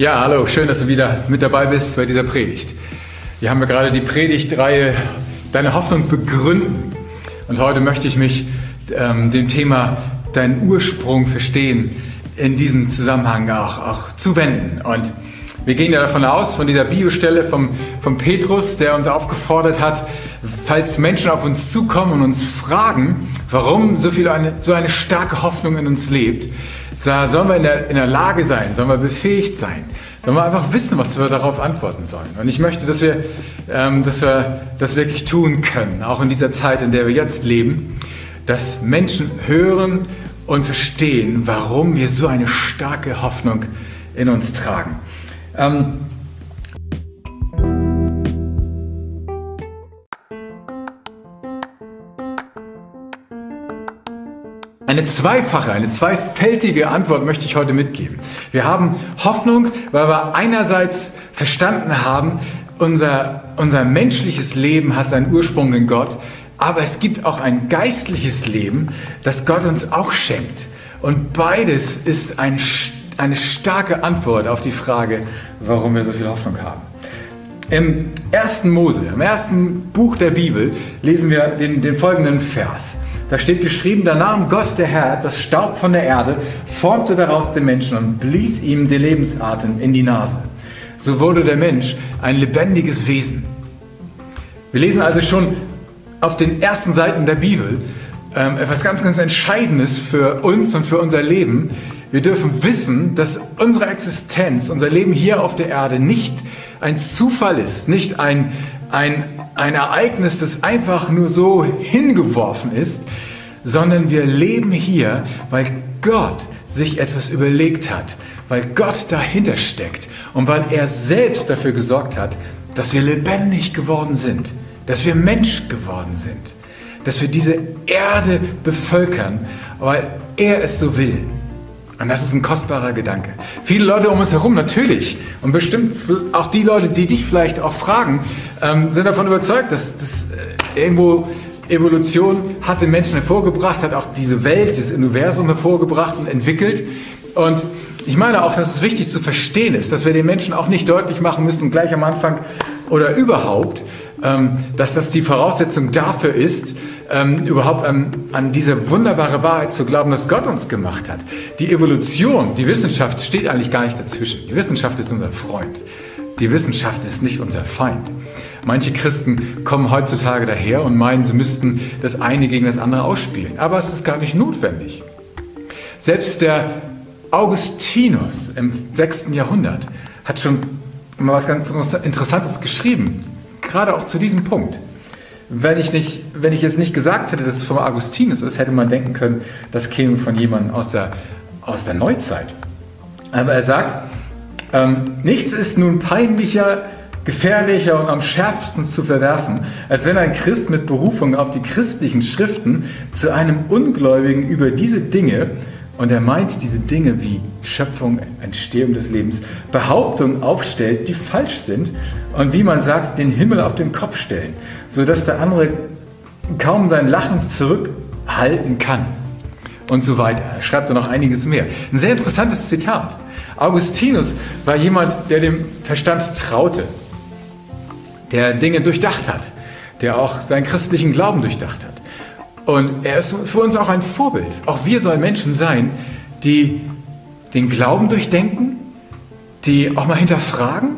Ja, hallo, schön, dass du wieder mit dabei bist bei dieser Predigt. Wir haben ja gerade die Predigtreihe Deine Hoffnung begründen. Und heute möchte ich mich ähm, dem Thema Deinen Ursprung verstehen in diesem Zusammenhang auch, auch zuwenden. Und wir gehen ja davon aus, von dieser Bibelstelle vom, vom Petrus, der uns aufgefordert hat, falls Menschen auf uns zukommen und uns fragen, warum so, viel eine, so eine starke Hoffnung in uns lebt, sollen wir in der, in der Lage sein, sollen wir befähigt sein, sollen wir einfach wissen, was wir darauf antworten sollen. Und ich möchte, dass wir, ähm, dass wir das wirklich tun können, auch in dieser Zeit, in der wir jetzt leben, dass Menschen hören und verstehen, warum wir so eine starke Hoffnung in uns tragen. Ähm, Eine zweifache, eine zweifältige Antwort möchte ich heute mitgeben. Wir haben Hoffnung, weil wir einerseits verstanden haben, unser, unser menschliches Leben hat seinen Ursprung in Gott, aber es gibt auch ein geistliches Leben, das Gott uns auch schenkt. Und beides ist ein, eine starke Antwort auf die Frage, warum wir so viel Hoffnung haben. Im ersten Mose, im ersten Buch der Bibel, lesen wir den, den folgenden Vers. Da steht geschrieben, da nahm Gott der Herr das Staub von der Erde, formte daraus den Menschen und blies ihm den Lebensatem in die Nase. So wurde der Mensch ein lebendiges Wesen. Wir lesen also schon auf den ersten Seiten der Bibel ähm, etwas ganz, ganz Entscheidendes für uns und für unser Leben. Wir dürfen wissen, dass unsere Existenz, unser Leben hier auf der Erde nicht ein Zufall ist, nicht ein, ein, ein Ereignis, das einfach nur so hingeworfen ist, sondern wir leben hier, weil Gott sich etwas überlegt hat, weil Gott dahinter steckt und weil er selbst dafür gesorgt hat, dass wir lebendig geworden sind, dass wir Mensch geworden sind, dass wir diese Erde bevölkern, weil er es so will. Und das ist ein kostbarer Gedanke. Viele Leute um uns herum, natürlich, und bestimmt auch die Leute, die dich vielleicht auch fragen, ähm, sind davon überzeugt, dass, dass äh, irgendwo Evolution hat den Menschen hervorgebracht, hat auch diese Welt, das Universum hervorgebracht und entwickelt. Und ich meine auch, dass es wichtig zu verstehen ist, dass wir den Menschen auch nicht deutlich machen müssen, gleich am Anfang oder überhaupt, dass das die Voraussetzung dafür ist, ähm, überhaupt an, an diese wunderbare Wahrheit zu glauben, dass Gott uns gemacht hat. Die Evolution, die Wissenschaft steht eigentlich gar nicht dazwischen. Die Wissenschaft ist unser Freund. Die Wissenschaft ist nicht unser Feind. Manche Christen kommen heutzutage daher und meinen, sie müssten das eine gegen das andere ausspielen. Aber es ist gar nicht notwendig. Selbst der Augustinus im 6. Jahrhundert hat schon mal was ganz Interessantes geschrieben, gerade auch zu diesem Punkt. Wenn ich, nicht, wenn ich jetzt nicht gesagt hätte, dass es vom Augustinus ist, hätte man denken können, das käme von jemandem aus der, aus der Neuzeit. Aber er sagt, ähm, nichts ist nun peinlicher, gefährlicher und am schärfsten zu verwerfen, als wenn ein Christ mit Berufung auf die christlichen Schriften zu einem Ungläubigen über diese Dinge und er meint diese Dinge wie Schöpfung, Entstehung des Lebens, Behauptungen aufstellt, die falsch sind und wie man sagt, den Himmel auf den Kopf stellen, sodass der andere kaum sein Lachen zurückhalten kann. Und so weiter. Er schreibt da noch einiges mehr. Ein sehr interessantes Zitat. Augustinus war jemand, der dem Verstand traute, der Dinge durchdacht hat, der auch seinen christlichen Glauben durchdacht hat. Und er ist für uns auch ein Vorbild. Auch wir sollen Menschen sein, die den Glauben durchdenken, die auch mal hinterfragen,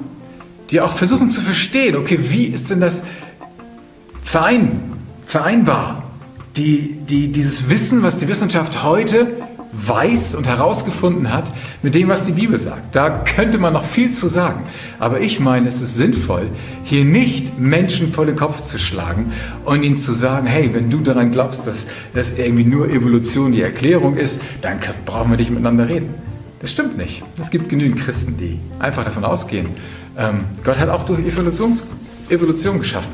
die auch versuchen zu verstehen, okay, wie ist denn das verein, vereinbar? Die, die, dieses Wissen, was die Wissenschaft heute weiß und herausgefunden hat mit dem, was die Bibel sagt. Da könnte man noch viel zu sagen. Aber ich meine, es ist sinnvoll, hier nicht Menschen vor den Kopf zu schlagen und ihnen zu sagen, hey, wenn du daran glaubst, dass das irgendwie nur Evolution die Erklärung ist, dann brauchen wir nicht miteinander reden. Das stimmt nicht. Es gibt genügend Christen, die einfach davon ausgehen, ähm, Gott hat auch durch Evolution, Evolution geschaffen.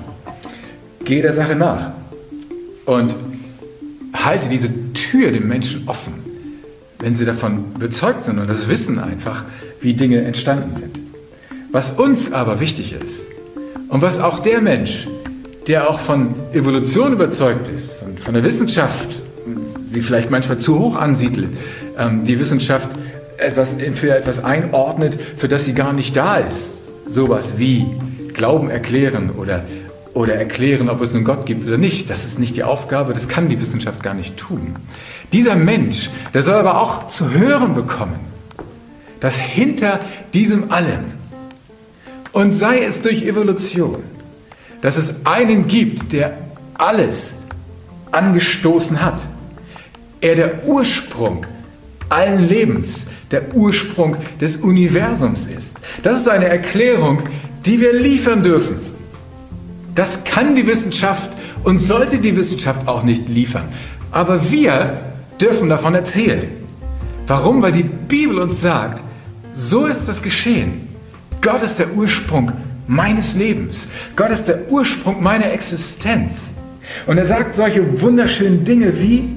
Geh der Sache nach und halte diese Tür dem Menschen offen wenn sie davon überzeugt sind und das wissen einfach, wie Dinge entstanden sind. Was uns aber wichtig ist und was auch der Mensch, der auch von Evolution überzeugt ist und von der Wissenschaft, sie vielleicht manchmal zu hoch ansiedelt, ähm, die Wissenschaft etwas, für etwas einordnet, für das sie gar nicht da ist. Sowas wie Glauben erklären oder, oder erklären, ob es einen Gott gibt oder nicht. Das ist nicht die Aufgabe, das kann die Wissenschaft gar nicht tun. Dieser Mensch, der soll aber auch zu hören bekommen, dass hinter diesem allem, und sei es durch Evolution, dass es einen gibt, der alles angestoßen hat. Er der Ursprung allen Lebens, der Ursprung des Universums ist. Das ist eine Erklärung, die wir liefern dürfen. Das kann die Wissenschaft und sollte die Wissenschaft auch nicht liefern. Aber wir dürfen davon erzählen. Warum? Weil die Bibel uns sagt, so ist das geschehen. Gott ist der Ursprung meines Lebens. Gott ist der Ursprung meiner Existenz. Und er sagt solche wunderschönen Dinge wie,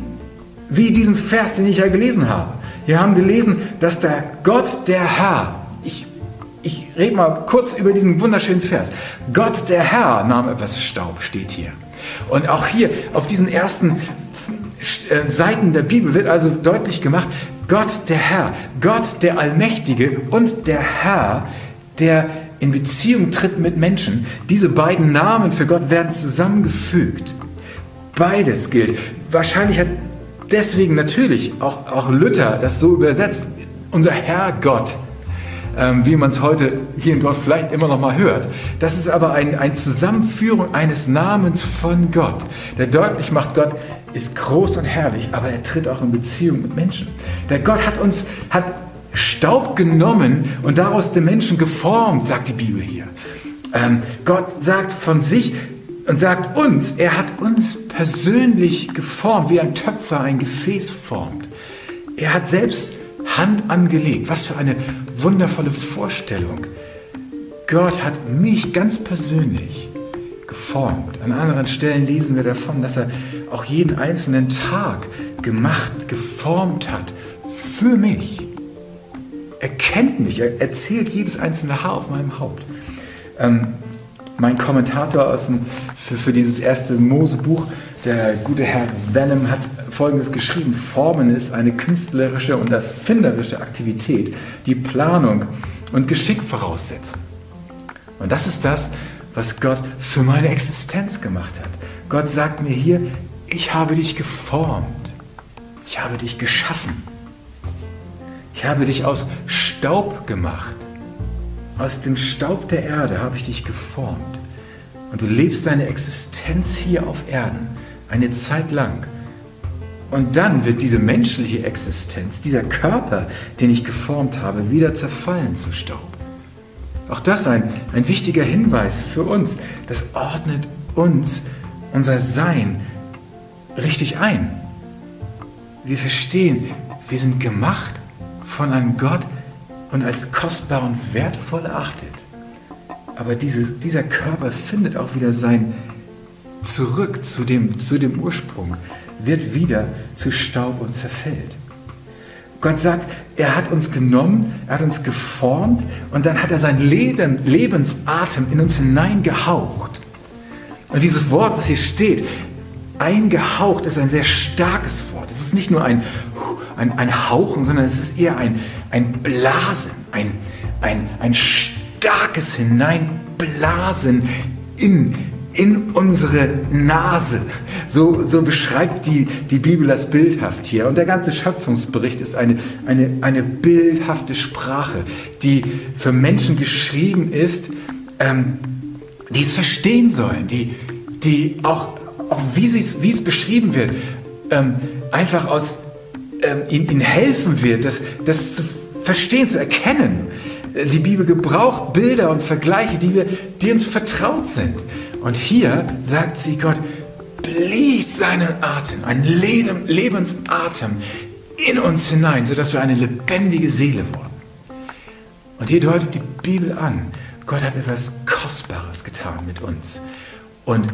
wie diesen Vers, den ich ja gelesen habe. Wir haben gelesen, dass der Gott, der Herr, ich, rede mal kurz über diesen wunderschönen Vers. Gott, der Herr, nahm etwas Staub, steht hier. Und auch hier auf diesen ersten äh, Seiten der Bibel wird also deutlich gemacht, Gott, der Herr, Gott, der Allmächtige und der Herr, der in Beziehung tritt mit Menschen. Diese beiden Namen für Gott werden zusammengefügt. Beides gilt. Wahrscheinlich hat deswegen natürlich auch, auch Luther das so übersetzt. Unser Herr Gott, ähm, wie man es heute hier und dort vielleicht immer noch mal hört. Das ist aber ein, eine Zusammenführung eines Namens von Gott, der deutlich macht, Gott ist groß und herrlich, aber er tritt auch in Beziehung mit Menschen. Der Gott hat uns, hat Staub genommen und daraus den Menschen geformt, sagt die Bibel hier. Ähm, Gott sagt von sich und sagt uns, er hat uns persönlich geformt, wie ein Töpfer ein Gefäß formt. Er hat selbst Hand angelegt. Was für eine wundervolle Vorstellung. Gott hat mich ganz persönlich geformt. An anderen Stellen lesen wir davon, dass er auch jeden einzelnen Tag gemacht, geformt hat für mich. Er kennt mich, er erzählt jedes einzelne Haar auf meinem Haupt. Ähm, mein Kommentator dem, für, für dieses erste Mose-Buch, der gute Herr Venom, hat Folgendes geschrieben. Formen ist eine künstlerische und erfinderische Aktivität, die Planung und Geschick voraussetzen. Und das ist das, was Gott für meine Existenz gemacht hat. Gott sagt mir hier, ich habe dich geformt. Ich habe dich geschaffen. Ich habe dich aus Staub gemacht. Aus dem Staub der Erde habe ich dich geformt. Und du lebst deine Existenz hier auf Erden eine Zeit lang. Und dann wird diese menschliche Existenz, dieser Körper, den ich geformt habe, wieder zerfallen zu Staub. Auch das ein, ein wichtiger Hinweis für uns. Das ordnet uns, unser Sein, richtig ein. Wir verstehen, wir sind gemacht von einem Gott, und als kostbar und wertvoll erachtet. Aber diese, dieser Körper findet auch wieder sein Zurück zu dem, zu dem Ursprung, wird wieder zu Staub und zerfällt. Gott sagt, er hat uns genommen, er hat uns geformt und dann hat er seinen Lebensatem in uns hineingehaucht. Und dieses Wort, was hier steht, eingehaucht, ist ein sehr starkes Wort. Es ist nicht nur ein, ein, ein Hauchen, sondern es ist eher ein, ein Blasen, ein, ein, ein starkes Hineinblasen in, in unsere Nase. So, so beschreibt die, die Bibel das bildhaft hier. Und der ganze Schöpfungsbericht ist eine, eine, eine bildhafte Sprache, die für Menschen geschrieben ist, ähm, die es verstehen sollen, die, die auch, auch wie, wie es beschrieben wird, ähm, einfach aus ähm, ihnen, helfen wird, das, das zu verstehen, zu erkennen. Die Bibel gebraucht Bilder und Vergleiche, die, wir, die uns vertraut sind. Und hier sagt sie Gott, blies seinen Atem, einen Lebensatem in uns hinein, sodass wir eine lebendige Seele wurden. Und hier deutet die Bibel an, Gott hat etwas Kostbares getan mit uns. Und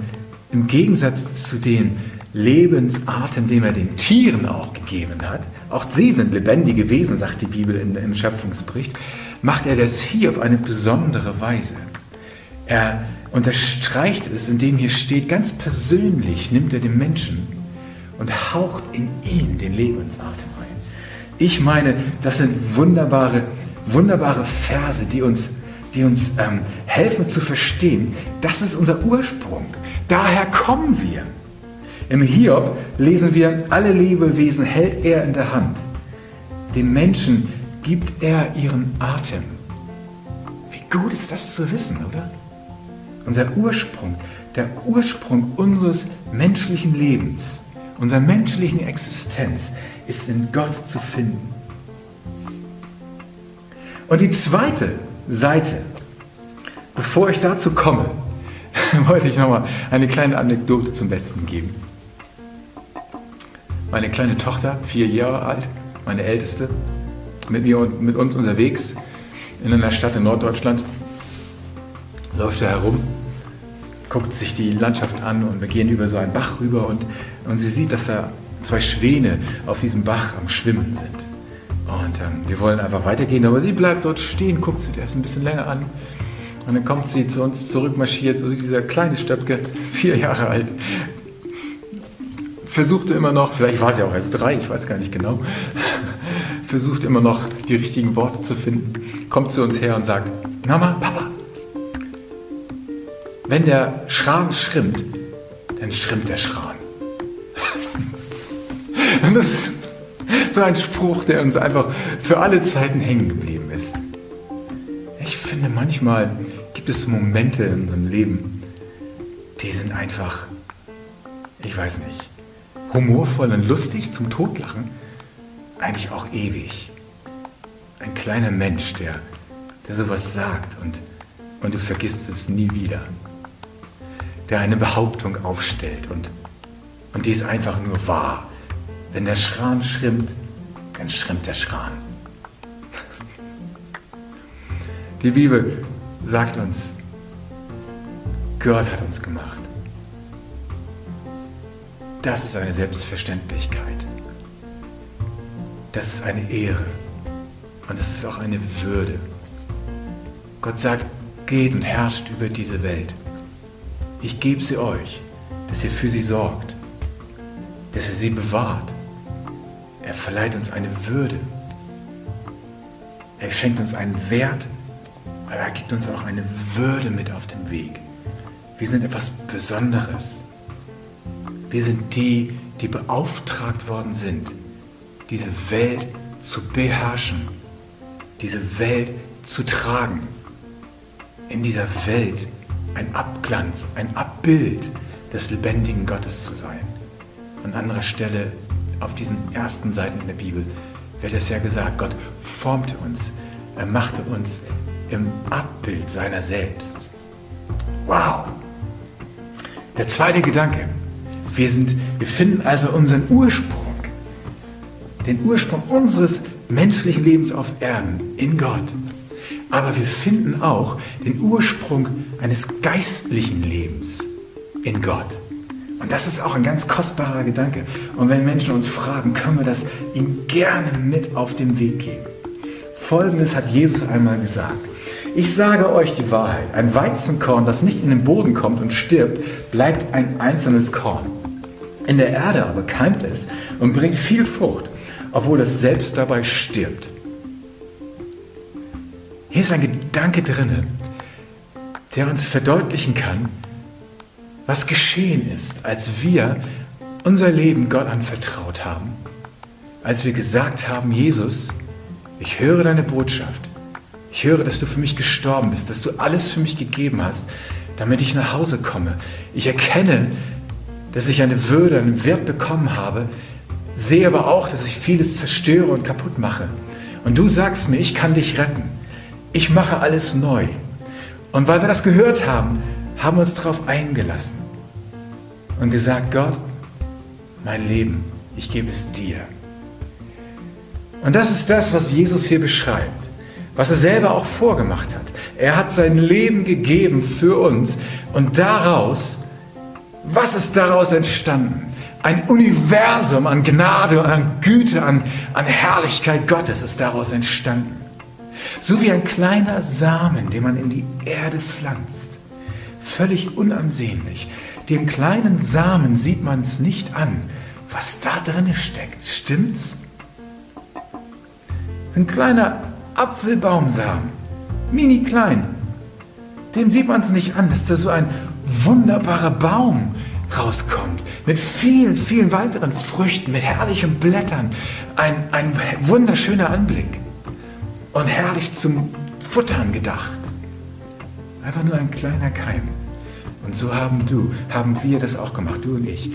im Gegensatz zu dem Lebensatem, den er den Tieren auch gegeben hat, auch sie sind lebendige Wesen, sagt die Bibel im Schöpfungsbericht, macht er das hier auf eine besondere Weise. Er unterstreicht es, indem hier steht, ganz persönlich nimmt er den Menschen und haucht in ihn den Lebensatem ein. Ich meine, das sind wunderbare, wunderbare Verse, die uns, die uns ähm, helfen zu verstehen, das ist unser Ursprung. Daher kommen wir. Im Hiob lesen wir, alle Lebewesen hält er in der Hand. Dem Menschen gibt er ihren Atem. Wie gut ist das zu wissen, oder? Unser Ursprung, der Ursprung unseres menschlichen Lebens, unserer menschlichen Existenz ist in Gott zu finden. Und die zweite Seite, bevor ich dazu komme, wollte ich nochmal eine kleine Anekdote zum Besten geben. Meine kleine Tochter, vier Jahre alt, meine älteste, mit mir und mit uns unterwegs in einer Stadt in Norddeutschland, läuft er herum, guckt sich die Landschaft an und wir gehen über so einen Bach rüber und, und sie sieht, dass da zwei Schwäne auf diesem Bach am Schwimmen sind. Und ähm, wir wollen einfach weitergehen, aber sie bleibt dort stehen, guckt sich erst ein bisschen länger an. Und dann kommt sie zu uns zurückmarschiert, so dieser kleine Stöpke, vier Jahre alt. Versuchte immer noch, vielleicht war sie auch erst drei, ich weiß gar nicht genau, versucht immer noch die richtigen Worte zu finden, kommt zu uns her und sagt, Mama, Papa, wenn der Schran schrimmt, dann schrimmt der Schran. und das ist so ein Spruch, der uns einfach für alle Zeiten hängen geblieben ist. Ich finde, manchmal gibt es Momente in unserem Leben, die sind einfach, ich weiß nicht, humorvoll und lustig zum Totlachen eigentlich auch ewig. Ein kleiner Mensch, der, der sowas sagt und, und du vergisst es nie wieder. Der eine Behauptung aufstellt und, und die ist einfach nur wahr. Wenn der Schran schrimmt, dann schrimmt der Schran. Die Bibel sagt uns, Gott hat uns gemacht. Das ist eine Selbstverständlichkeit. Das ist eine Ehre und es ist auch eine Würde. Gott sagt, geht und herrscht über diese Welt. Ich gebe sie euch, dass ihr für sie sorgt, dass ihr sie bewahrt. Er verleiht uns eine Würde. Er schenkt uns einen Wert, aber er gibt uns auch eine Würde mit auf dem Weg. Wir sind etwas Besonderes. Wir sind die, die beauftragt worden sind, diese Welt zu beherrschen, diese Welt zu tragen. In dieser Welt ein Abglanz, ein Abbild des lebendigen Gottes zu sein. An anderer Stelle auf diesen ersten Seiten in der Bibel wird es ja gesagt, Gott formte uns, er machte uns im Abbild seiner selbst. Wow! Der zweite Gedanke. Wir, sind, wir finden also unseren Ursprung den Ursprung unseres menschlichen Lebens auf Erden in Gott. Aber wir finden auch den Ursprung eines geistlichen Lebens in Gott. Und das ist auch ein ganz kostbarer Gedanke. Und wenn Menschen uns fragen, können wir das ihnen gerne mit auf den Weg geben. Folgendes hat Jesus einmal gesagt. Ich sage euch die Wahrheit. Ein Weizenkorn, das nicht in den Boden kommt und stirbt, bleibt ein einzelnes Korn. In der Erde aber keimt es und bringt viel Frucht obwohl es selbst dabei stirbt. Hier ist ein Gedanke drin, der uns verdeutlichen kann, was geschehen ist, als wir unser Leben Gott anvertraut haben, als wir gesagt haben, Jesus, ich höre deine Botschaft, ich höre, dass du für mich gestorben bist, dass du alles für mich gegeben hast, damit ich nach Hause komme. Ich erkenne, dass ich eine Würde, einen Wert bekommen habe, sehe aber auch, dass ich vieles zerstöre und kaputt mache. Und du sagst mir, ich kann dich retten. Ich mache alles neu. Und weil wir das gehört haben, haben wir uns darauf eingelassen und gesagt, Gott, mein Leben, ich gebe es dir. Und das ist das, was Jesus hier beschreibt, was er selber auch vorgemacht hat. Er hat sein Leben gegeben für uns und daraus, was ist daraus entstanden? Ein Universum an Gnade an Güte, an, an Herrlichkeit Gottes ist daraus entstanden. So wie ein kleiner Samen, den man in die Erde pflanzt. Völlig unansehnlich. Dem kleinen Samen sieht man es nicht an, was da drin steckt. Stimmt's? Ein kleiner Apfelbaumsamen, mini klein. Dem sieht man es nicht an, dass da so ein wunderbarer Baum rauskommt. Mit vielen, vielen weiteren Früchten, mit herrlichen Blättern. Ein, ein wunderschöner Anblick. Und herrlich zum Futtern gedacht. Einfach nur ein kleiner Keim. Und so haben du, haben wir das auch gemacht, du und ich.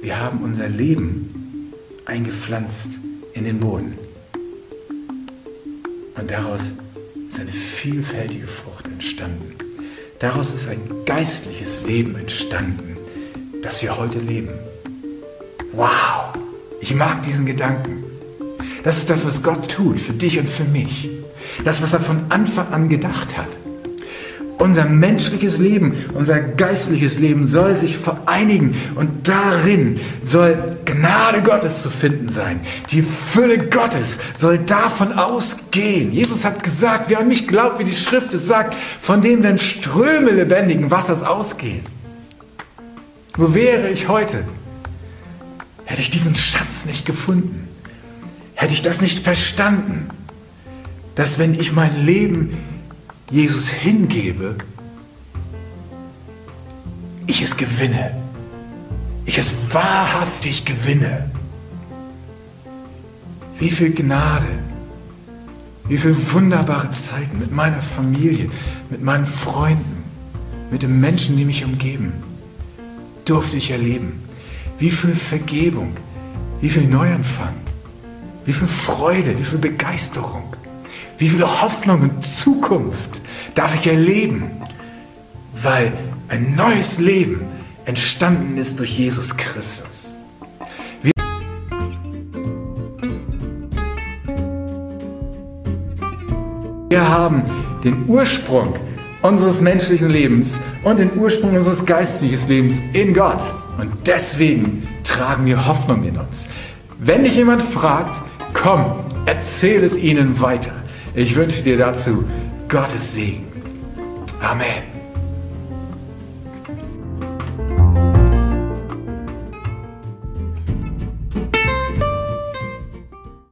Wir haben unser Leben eingepflanzt in den Boden. Und daraus ist eine vielfältige Frucht entstanden. Daraus ist ein geistliches Leben entstanden, das wir heute leben. Wow, ich mag diesen Gedanken. Das ist das, was Gott tut für dich und für mich. Das, was er von Anfang an gedacht hat. Unser menschliches Leben, unser geistliches Leben soll sich vereinigen und darin soll Gnade Gottes zu finden sein. Die Fülle Gottes soll davon ausgehen. Jesus hat gesagt, wer an mich glaubt, wie die Schrift es sagt, von dem werden Ströme lebendigen Wassers ausgehen. Wo wäre ich heute? Hätte ich diesen Schatz nicht gefunden? Hätte ich das nicht verstanden? Dass wenn ich mein Leben Jesus hingebe, ich es gewinne. Ich es wahrhaftig gewinne. Wie viel Gnade, wie viel wunderbare Zeiten mit meiner Familie, mit meinen Freunden, mit den Menschen, die mich umgeben, durfte ich erleben. Wie viel Vergebung, wie viel Neuanfang, wie viel Freude, wie viel Begeisterung. Wie viel Hoffnung und Zukunft darf ich erleben, weil ein neues Leben entstanden ist durch Jesus Christus. Wir, haben den Ursprung unseres menschlichen Lebens und den Ursprung unseres geistlichen Lebens in Gott. Und deswegen tragen wir Hoffnung in uns. Wenn dich jemand fragt, komm, erzähl es ihnen weiter. Ich wünsche dir dazu Gottes Segen. Amen.